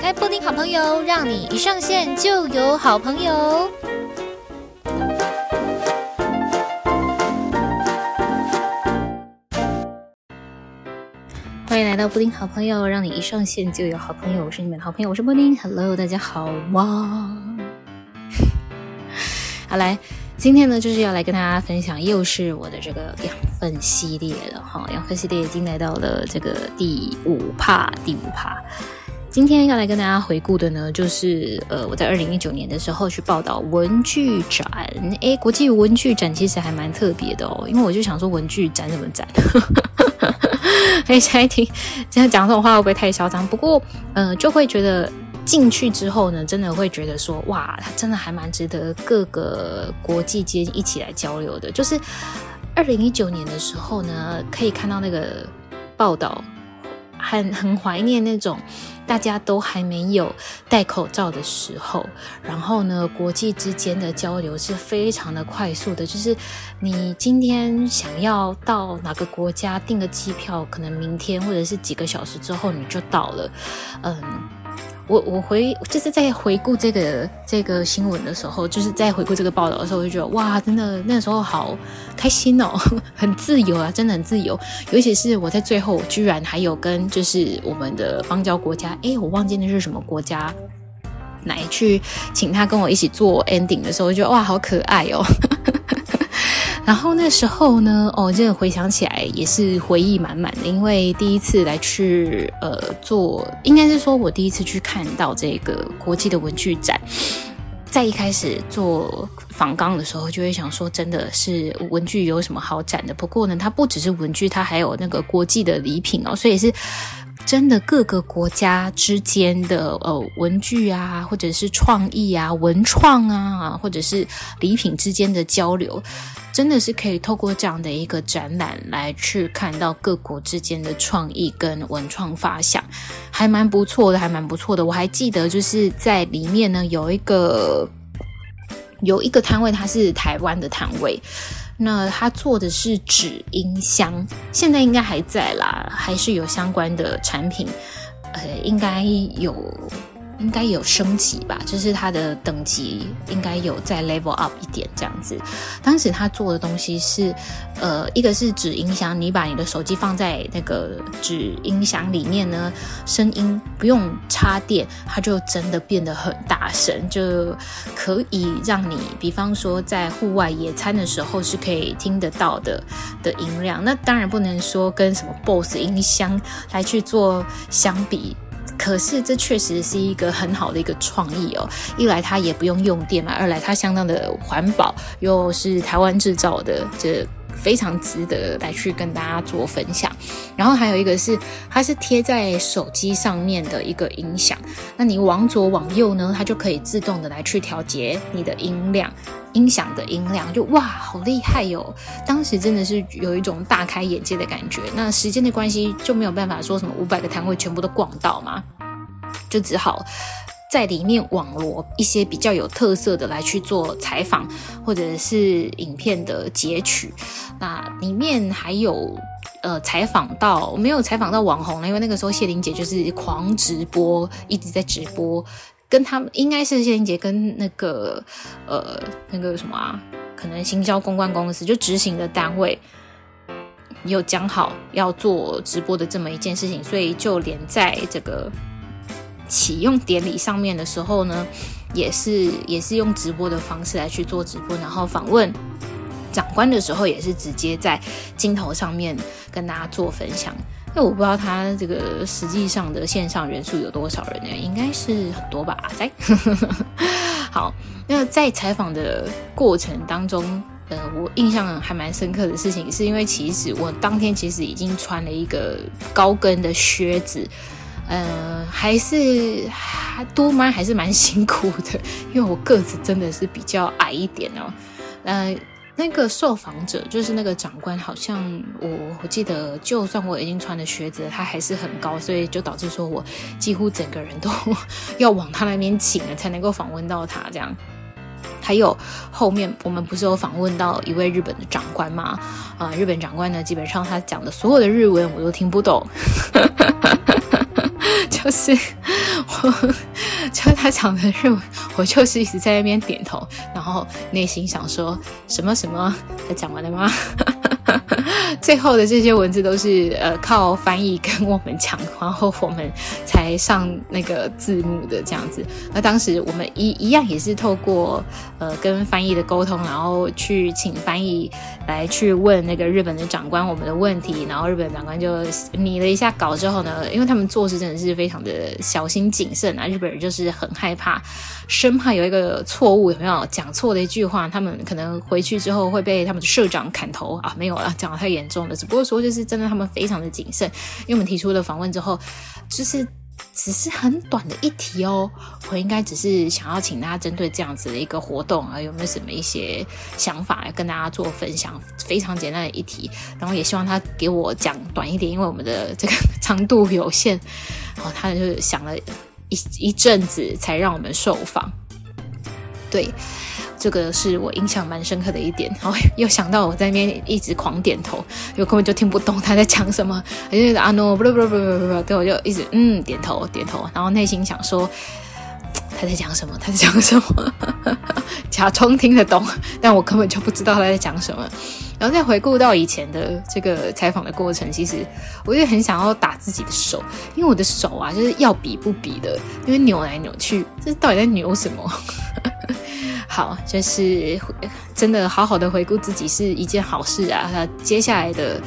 开布丁好朋友，让你一上线就有好朋友。欢迎来到布丁好朋友，让你一上线就有好朋友。我是你们的好朋友，我是布丁。Hello，大家好哇！好来。今天呢，就是要来跟大家分享，又是我的这个养分系列了哈。养分系列已经来到了这个第五趴，第五趴。今天要来跟大家回顾的呢，就是呃，我在二零一九年的时候去报道文具展。诶，国际文具展其实还蛮特别的哦，因为我就想说，文具展怎么展？哎，现在听这样讲这种话会不会太嚣张？不过，呃，就会觉得。进去之后呢，真的会觉得说，哇，它真的还蛮值得各个国际间一起来交流的。就是二零一九年的时候呢，可以看到那个报道，很很怀念那种大家都还没有戴口罩的时候，然后呢，国际之间的交流是非常的快速的。就是你今天想要到哪个国家订个机票，可能明天或者是几个小时之后你就到了，嗯。我我回就是在回顾这个这个新闻的时候，就是在回顾这个报道的时候，我就觉得哇，真的那时候好开心哦，很自由啊，真的很自由。尤其是我在最后居然还有跟就是我们的邦交国家，诶，我忘记那是什么国家，来去请他跟我一起做 ending 的时候，我觉得哇，好可爱哦。然后那时候呢，哦，这个回想起来也是回忆满满的，因为第一次来去呃做，应该是说我第一次去看到这个国际的文具展，在一开始做访纲的时候，就会想说，真的是文具有什么好展的？不过呢，它不只是文具，它还有那个国际的礼品哦，所以是真的各个国家之间的呃文具啊，或者是创意啊、文创啊，或者是礼品之间的交流。真的是可以透过这样的一个展览来去看到各国之间的创意跟文创发想，还蛮不错的，还蛮不错的。我还记得就是在里面呢，有一个有一个摊位，它是台湾的摊位，那他做的是纸音箱，现在应该还在啦，还是有相关的产品，呃，应该有。应该有升级吧，就是它的等级应该有再 level up 一点这样子。当时他做的东西是，呃，一个是纸音箱，你把你的手机放在那个纸音箱里面呢，声音不用插电，它就真的变得很大声，就可以让你，比方说在户外野餐的时候是可以听得到的的音量。那当然不能说跟什么 BOSS 音箱来去做相比。可是这确实是一个很好的一个创意哦，一来它也不用用电嘛，二来它相当的环保，又是台湾制造的，这非常值得来去跟大家做分享。然后还有一个是，它是贴在手机上面的一个音响，那你往左往右呢，它就可以自动的来去调节你的音量。音响的音量就哇，好厉害哟、当时真的是有一种大开眼界的感觉。那时间的关系就没有办法说什么五百个摊位全部都逛到嘛，就只好在里面网罗一些比较有特色的来去做采访或者是影片的截取。那里面还有呃采访到没有采访到网红呢？因为那个时候谢玲姐就是狂直播，一直在直播。跟他们应该是谢玲姐跟那个呃那个什么啊，可能行销公关公司就执行的单位有讲好要做直播的这么一件事情，所以就连在这个启用典礼上面的时候呢，也是也是用直播的方式来去做直播，然后访问长官的时候也是直接在镜头上面跟大家做分享。那我不知道他这个实际上的线上人数有多少人呢？应该是很多吧。在 好，那在采访的过程当中，呃，我印象还蛮深刻的事情，是因为其实我当天其实已经穿了一个高跟的靴子，呃，还是还多吗？还是蛮辛苦的，因为我个子真的是比较矮一点哦，呃。那个受访者就是那个长官，好像我我记得，就算我已经穿了靴子，他还是很高，所以就导致说我几乎整个人都要往他那边倾了，才能够访问到他这样。还有后面我们不是有访问到一位日本的长官吗？啊、日本长官呢，基本上他讲的所有的日文我都听不懂。就是我，就他讲的日文，我就是一直在那边点头，然后内心想说什么什么，他讲完了吗？最后的这些文字都是呃靠翻译跟我们讲，然后我们才上那个字幕的这样子。那当时我们一一样也是透过呃跟翻译的沟通，然后去请翻译来去问那个日本的长官我们的问题，然后日本长官就拟了一下稿之后呢，因为他们做事真的是非常的小心谨慎啊，日本人就是很害怕，生怕有一个错误有没有讲错的一句话，他们可能回去之后会被他们的社长砍头啊，没有了，讲得太严重了。只不过说就是真的，他们非常的谨慎，因为我们提出了访问之后，就是只是很短的一题哦，我应该只是想要请大家针对这样子的一个活动啊，有没有什么一些想法来跟大家做分享？非常简单的一题，然后也希望他给我讲短一点，因为我们的这个长度有限。然后他就想了一一阵子，才让我们受访。对。这个是我印象蛮深刻的一点，然后又想到我在那边一直狂点头，有根本就听不懂他在讲什么，就是啊 no 不不不不不不，对，我就一直嗯点头点头，然后内心想说他在讲什么，他在讲什么，假装听得懂，但我根本就不知道他在讲什么。然后再回顾到以前的这个采访的过程，其实我也很想要打自己的手，因为我的手啊就是要比不比的，因为扭来扭去，这到底在扭什么？好，就是真的好好的回顾自己是一件好事啊。那接下来的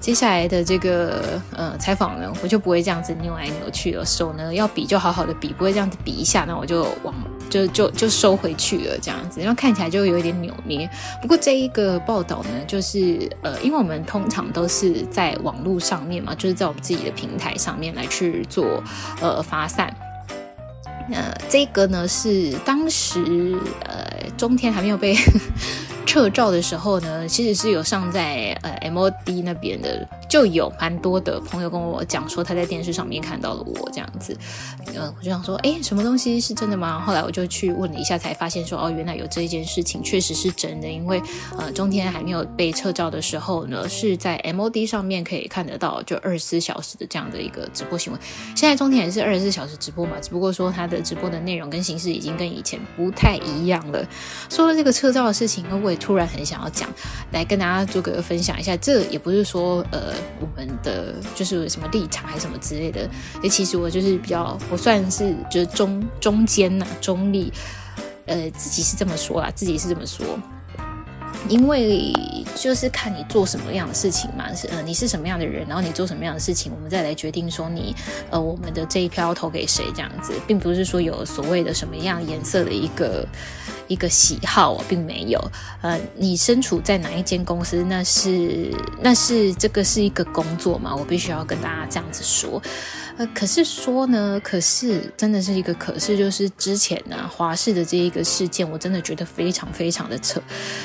接下来的这个呃采访呢，我就不会这样子扭来扭去了。手呢要比就好好的比，不会这样子比一下，那我就往就就就收回去了这样子，然后看起来就有一点扭捏。不过这一个报道呢，就是呃，因为我们通常都是在网络上面嘛，就是在我们自己的平台上面来去做呃发散。呃，这个呢是当时呃中天还没有被 撤照的时候呢，其实是有上在呃 MOD 那边的。就有蛮多的朋友跟我讲说，他在电视上面看到了我这样子，呃，我就想说，诶，什么东西是真的吗？后来我就去问了一下，才发现说，哦，原来有这一件事情，确实是真的。因为呃，中天还没有被撤照的时候呢，是在 MOD 上面可以看得到，就二十四小时的这样的一个直播新闻。现在中天也是二十四小时直播嘛，只不过说它的直播的内容跟形式已经跟以前不太一样了。说了这个撤照的事情，我也突然很想要讲，来跟大家做个分享一下。这也不是说呃。我们的就是什么立场还是什么之类的，诶，其实我就是比较，我算是就是中中间呐、中立，呃，自己是这么说啦，自己是这么说，因为就是看你做什么样的事情嘛，是呃，你是什么样的人，然后你做什么样的事情，我们再来决定说你呃，我们的这一票投给谁这样子，并不是说有所谓的什么样颜色的一个。一个喜好并没有，呃，你身处在哪一间公司，那是那是这个是一个工作嘛，我必须要跟大家这样子说，呃，可是说呢，可是真的是一个可是，就是之前呢，华视的这一个事件，我真的觉得非常非常的扯，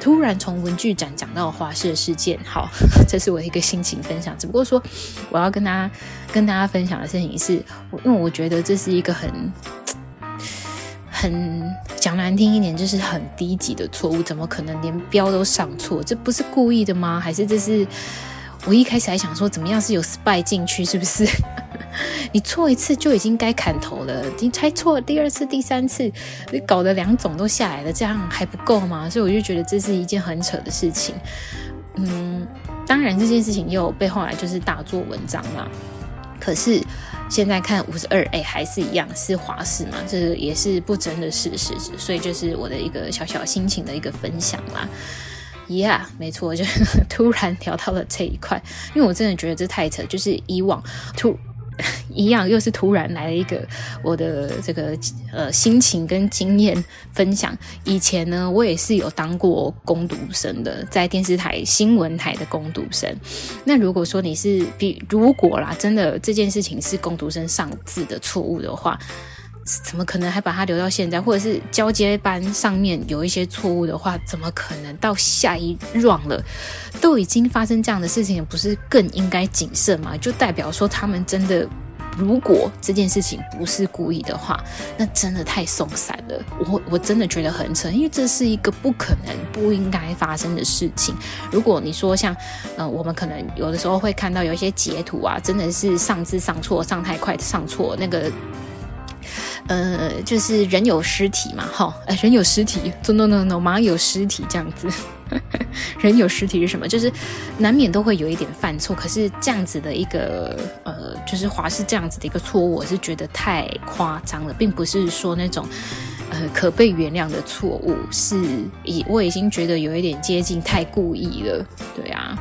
突然从文具展讲到华视事件，好，这是我一个心情分享，只不过说我要跟大家跟大家分享的事情是，因为我觉得这是一个很。很讲难听一点，就是很低级的错误，怎么可能连标都上错？这不是故意的吗？还是这是我一开始还想说，怎么样是有 spy 进去？是不是？你错一次就已经该砍头了，你猜错第二次、第三次，你搞得两种都下来了，这样还不够吗？所以我就觉得这是一件很扯的事情。嗯，当然这件事情又被后来就是大做文章嘛。可是。现在看五十二，哎，还是一样是华氏嘛，这也是不争的事实，所以就是我的一个小小心情的一个分享啦。Yeah，没错，就 突然聊到了这一块，因为我真的觉得这太扯，就是以往突。一样，又是突然来了一个我的这个呃心情跟经验分享。以前呢，我也是有当过工读生的，在电视台新闻台的工读生。那如果说你是比如果啦，真的这件事情是工读生上字的错误的话。怎么可能还把他留到现在？或者是交接班上面有一些错误的话，怎么可能到下一 round 了，都已经发生这样的事情，不是更应该谨慎吗？就代表说他们真的如果这件事情不是故意的话，那真的太松散了。我我真的觉得很扯，因为这是一个不可能、不应该发生的事情。如果你说像，呃，我们可能有的时候会看到有一些截图啊，真的是上字上错、上太快上错那个。呃，就是人有尸体嘛，哈，哎，人有尸体，no no no，no，马有尸体这样子，人有尸体是什么？就是难免都会有一点犯错，可是这样子的一个呃，就是华视这样子的一个错误，我是觉得太夸张了，并不是说那种呃可被原谅的错误，是已我已经觉得有一点接近太故意了，对啊。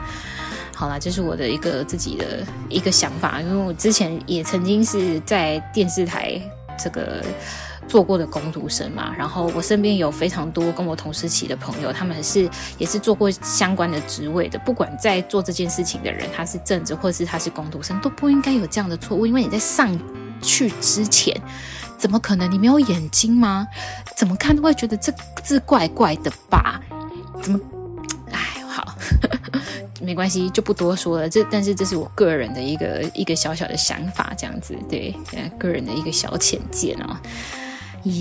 好啦，这是我的一个自己的一个想法，因为我之前也曾经是在电视台。这个做过的工读生嘛，然后我身边有非常多跟我同时期的朋友，他们是也是做过相关的职位的。不管在做这件事情的人，他是正职或是他是工读生，都不应该有这样的错误。因为你在上去之前，怎么可能？你没有眼睛吗？怎么看都会觉得这字怪怪的吧？怎么？哎，好。没关系，就不多说了。这但是这是我个人的一个一个小小的想法，这样子对，个人的一个小浅见哦。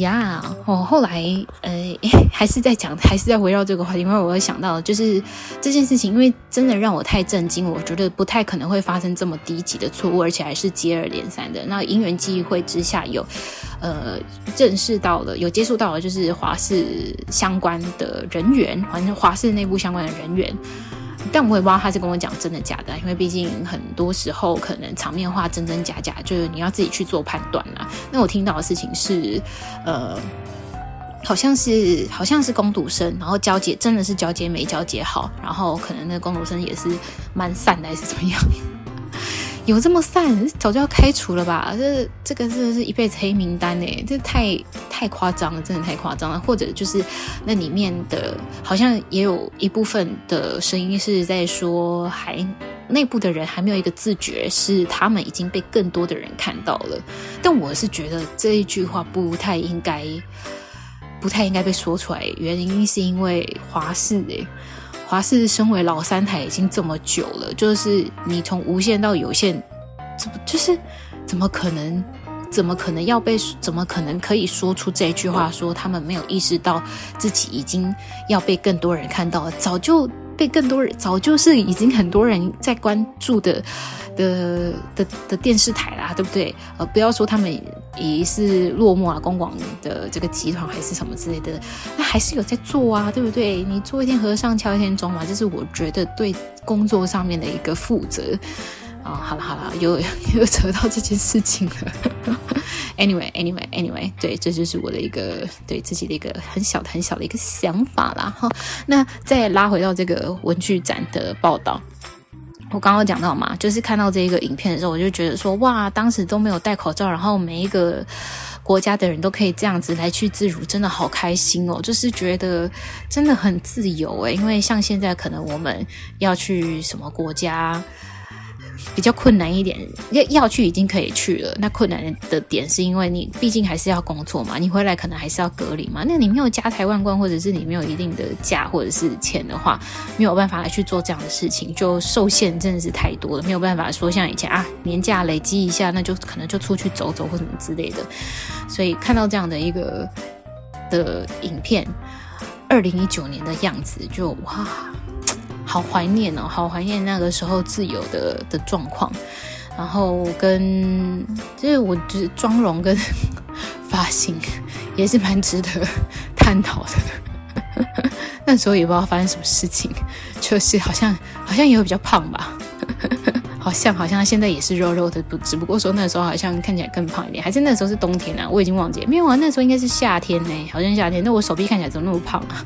呀，我后来呃 还是在讲，还是在围绕这个话题，因为我会想到就是这件事情，因为真的让我太震惊，我觉得不太可能会发生这么低级的错误，而且还是接二连三的。那因缘际会之下有，呃认识到了，有接触到了，就是华氏相关的人员，反正华氏内部相关的人员。但我也不知道他是跟我讲真的假的，因为毕竟很多时候可能场面话真真假假，就是你要自己去做判断啦。那我听到的事情是，呃，好像是好像是攻读生，然后交接真的是交接没交接好，然后可能那个工读生也是蛮散的，还是怎么样。有这么散，早就要开除了吧？这这个真的是一辈子黑名单哎，这太太夸张了，真的太夸张了。或者就是那里面的，好像也有一部分的声音是在说，还内部的人还没有一个自觉，是他们已经被更多的人看到了。但我是觉得这一句话不太应该，不太应该被说出来。原因是因为华视哎。华视身为老三台已经这么久了，就是你从无线到有线，怎么就是怎么可能，怎么可能要被，怎么可能可以说出这句话？说他们没有意识到自己已经要被更多人看到了，早就被更多人，早就是已经很多人在关注的。的的的电视台啦，对不对？呃，不要说他们也是落幕啊，公广的这个集团还是什么之类的，那还是有在做啊，对不对？你做一天和尚敲一天钟嘛，这是我觉得对工作上面的一个负责哦。好了好了，又 又扯到这件事情了。Anyway Anyway Anyway，对，这就是我的一个对自己的一个很小的很小的一个想法啦。哈，那再拉回到这个文具展的报道。我刚刚讲到嘛，就是看到这一个影片的时候，我就觉得说，哇，当时都没有戴口罩，然后每一个国家的人都可以这样子来去自如，真的好开心哦！就是觉得真的很自由诶，因为像现在可能我们要去什么国家。比较困难一点，要要去已经可以去了。那困难的点是因为你毕竟还是要工作嘛，你回来可能还是要隔离嘛。那你没有家财万贯，或者是你没有一定的假或者是钱的话，没有办法来去做这样的事情，就受限真的是太多了，没有办法说像以前啊，年假累积一下，那就可能就出去走走或什么之类的。所以看到这样的一个的影片，二零一九年的样子就哇。好怀念哦，好怀念那个时候自由的的状况，然后跟就是我就是妆容跟 发型也是蛮值得探讨的。那时候也不知道发生什么事情，就是好像好像也会比较胖吧，好像好像现在也是肉肉的，不只不过说那时候好像看起来更胖一点，还是那时候是冬天啊，我已经忘记了，没有啊，那时候应该是夏天呢，好像夏天，那我手臂看起来怎么那么胖啊，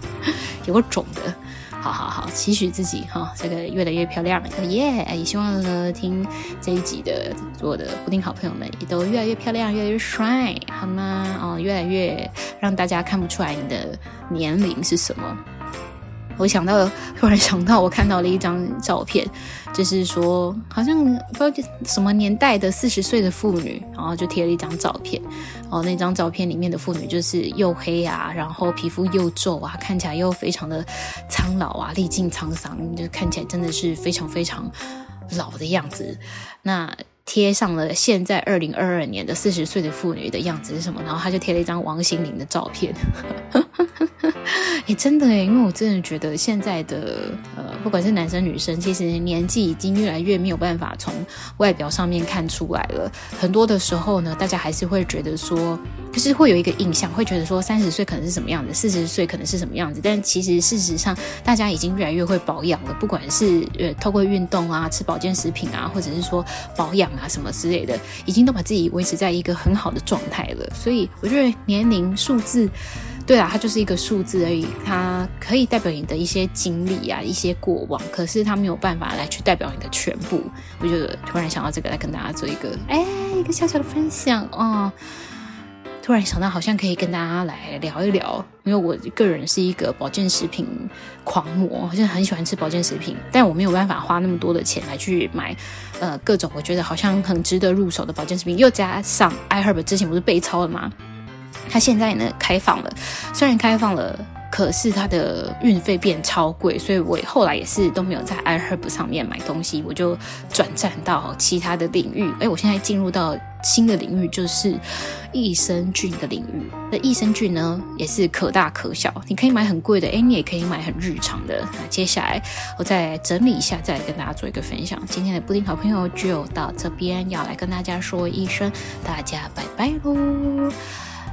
有个肿的。好好好，期许自己哈，这个越来越漂亮，耶、也希望呢，听这一集的我的布丁好朋友们也都越来越漂亮，越来越帅，好吗？哦，越来越让大家看不出来你的年龄是什么。我想到，突然想到，我看到了一张照片，就是说，好像不知道什么年代的四十岁的妇女，然后就贴了一张照片。哦，那张照片里面的妇女就是又黑啊，然后皮肤又皱啊，看起来又非常的苍老啊，历尽沧桑，就看起来真的是非常非常老的样子。那贴上了现在二零二二年的四十岁的妇女的样子是什么？然后他就贴了一张王心凌的照片。哎，真的哎，因为我真的觉得现在的呃，不管是男生女生，其实年纪已经越来越没有办法从外表上面看出来了。很多的时候呢，大家还是会觉得说，就是会有一个印象，会觉得说三十岁可能是什么样子，四十岁可能是什么样子。但其实事实上，大家已经越来越会保养了，不管是呃透过运动啊、吃保健食品啊，或者是说保养啊什么之类的，已经都把自己维持在一个很好的状态了。所以我觉得年龄数字。对啊，它就是一个数字而已，它可以代表你的一些经历啊，一些过往，可是它没有办法来去代表你的全部。我觉得突然想到这个，来跟大家做一个哎一个小小的分享哦。突然想到，好像可以跟大家来聊一聊，因为我个人是一个保健食品狂魔，好像很喜欢吃保健食品，但我没有办法花那么多的钱来去买呃各种我觉得好像很值得入手的保健食品，又加上 iHerb 之前不是被抄了吗？它现在呢开放了，虽然开放了，可是它的运费变超贵，所以我后来也是都没有在 iHerb 上面买东西，我就转战到其他的领域。哎，我现在进入到新的领域，就是益生菌的领域。那益生菌呢，也是可大可小，你可以买很贵的，哎，你也可以买很日常的。那接下来我再整理一下，再跟大家做一个分享。今天的布丁好朋友就到这边，要来跟大家说一声，大家拜拜喽。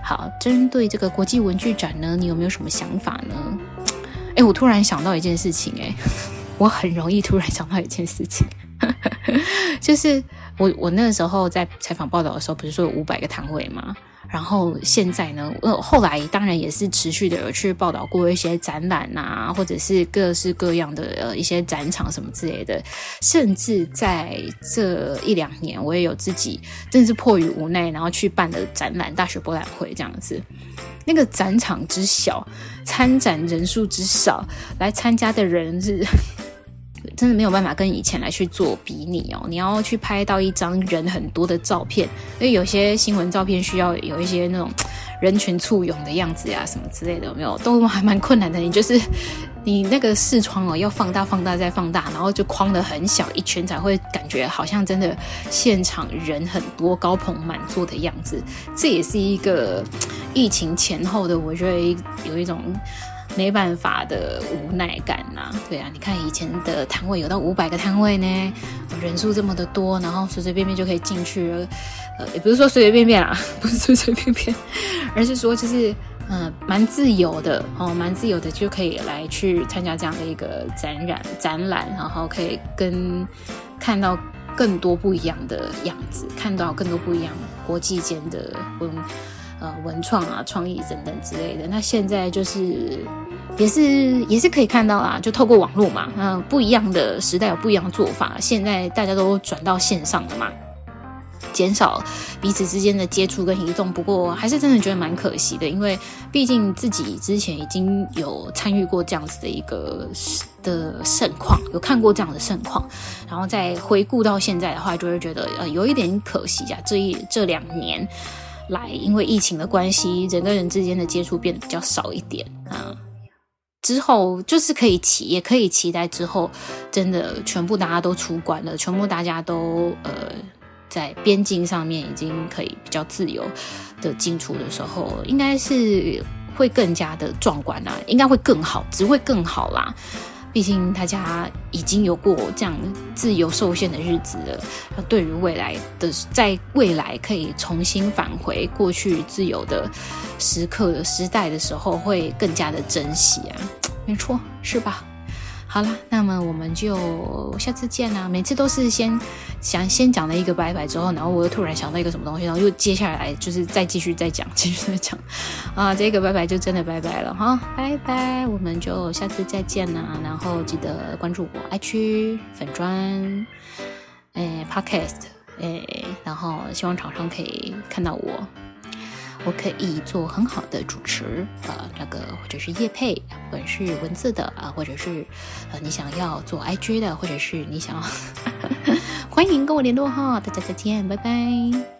好，针对这个国际文具展呢，你有没有什么想法呢？哎，我突然想到一件事情，哎，我很容易突然想到一件事情，就是我我那个时候在采访报道的时候，不是说有五百个摊位吗？然后现在呢，呃，后来当然也是持续的有去报道过一些展览啊，或者是各式各样的呃一些展场什么之类的。甚至在这一两年，我也有自己真的是迫于无奈，然后去办的展览——大学博览会这样子。那个展场之小，参展人数之少，来参加的人是。真的没有办法跟以前来去做比拟哦。你要去拍到一张人很多的照片，因为有些新闻照片需要有一些那种人群簇拥的样子呀、什么之类的，有没有？都还蛮困难的。你就是你那个视窗哦，要放大、放大再放大，然后就框得很小一圈，才会感觉好像真的现场人很多、高朋满座的样子。这也是一个疫情前后的，我觉得有一种。没办法的无奈感呐、啊，对啊，你看以前的摊位有到五百个摊位呢，人数这么的多，然后随随便便就可以进去，呃，也不是说随随便便啦，不是随随便便，而是说就是嗯，蛮自由的哦，蛮自由的就可以来去参加这样的一个展览展览，然后可以跟看到更多不一样的样子，看到更多不一样国际间的文。呃，文创啊，创意等等之类的。那现在就是，也是也是可以看到啦，就透过网络嘛，嗯，不一样的时代有不一样的做法。现在大家都转到线上了嘛，减少彼此之间的接触跟移动。不过还是真的觉得蛮可惜的，因为毕竟自己之前已经有参与过这样子的一个的盛况，有看过这样的盛况，然后再回顾到现在的话，就会觉得呃有一点可惜啊。这一这两年。来，因为疫情的关系，人跟人之间的接触变得比较少一点啊。之后就是可以期，也可以期待之后，真的全部大家都出关了，全部大家都呃在边境上面已经可以比较自由的进出的时候，应该是会更加的壮观啦，应该会更好，只会更好啦。毕竟大家已经有过这样自由受限的日子了，对于未来的，在未来可以重新返回过去自由的时刻的时代的时候，会更加的珍惜啊，没错，是吧？好了，那么我们就下次见啦。每次都是先想先讲了一个拜拜之后，然后我又突然想到一个什么东西，然后又接下来就是再继续再讲，继续再讲啊。这个拜拜就真的拜拜了哈，拜拜，我们就下次再见啦。然后记得关注我 i 区粉砖，诶，Podcast，诶，然后希望厂商可以看到我。我可以做很好的主持，呃，那个或者是业配，不管是文字的啊，或者是呃你想要做 IG 的，或者是你想要，欢迎跟我联络哈，大家再见，拜拜。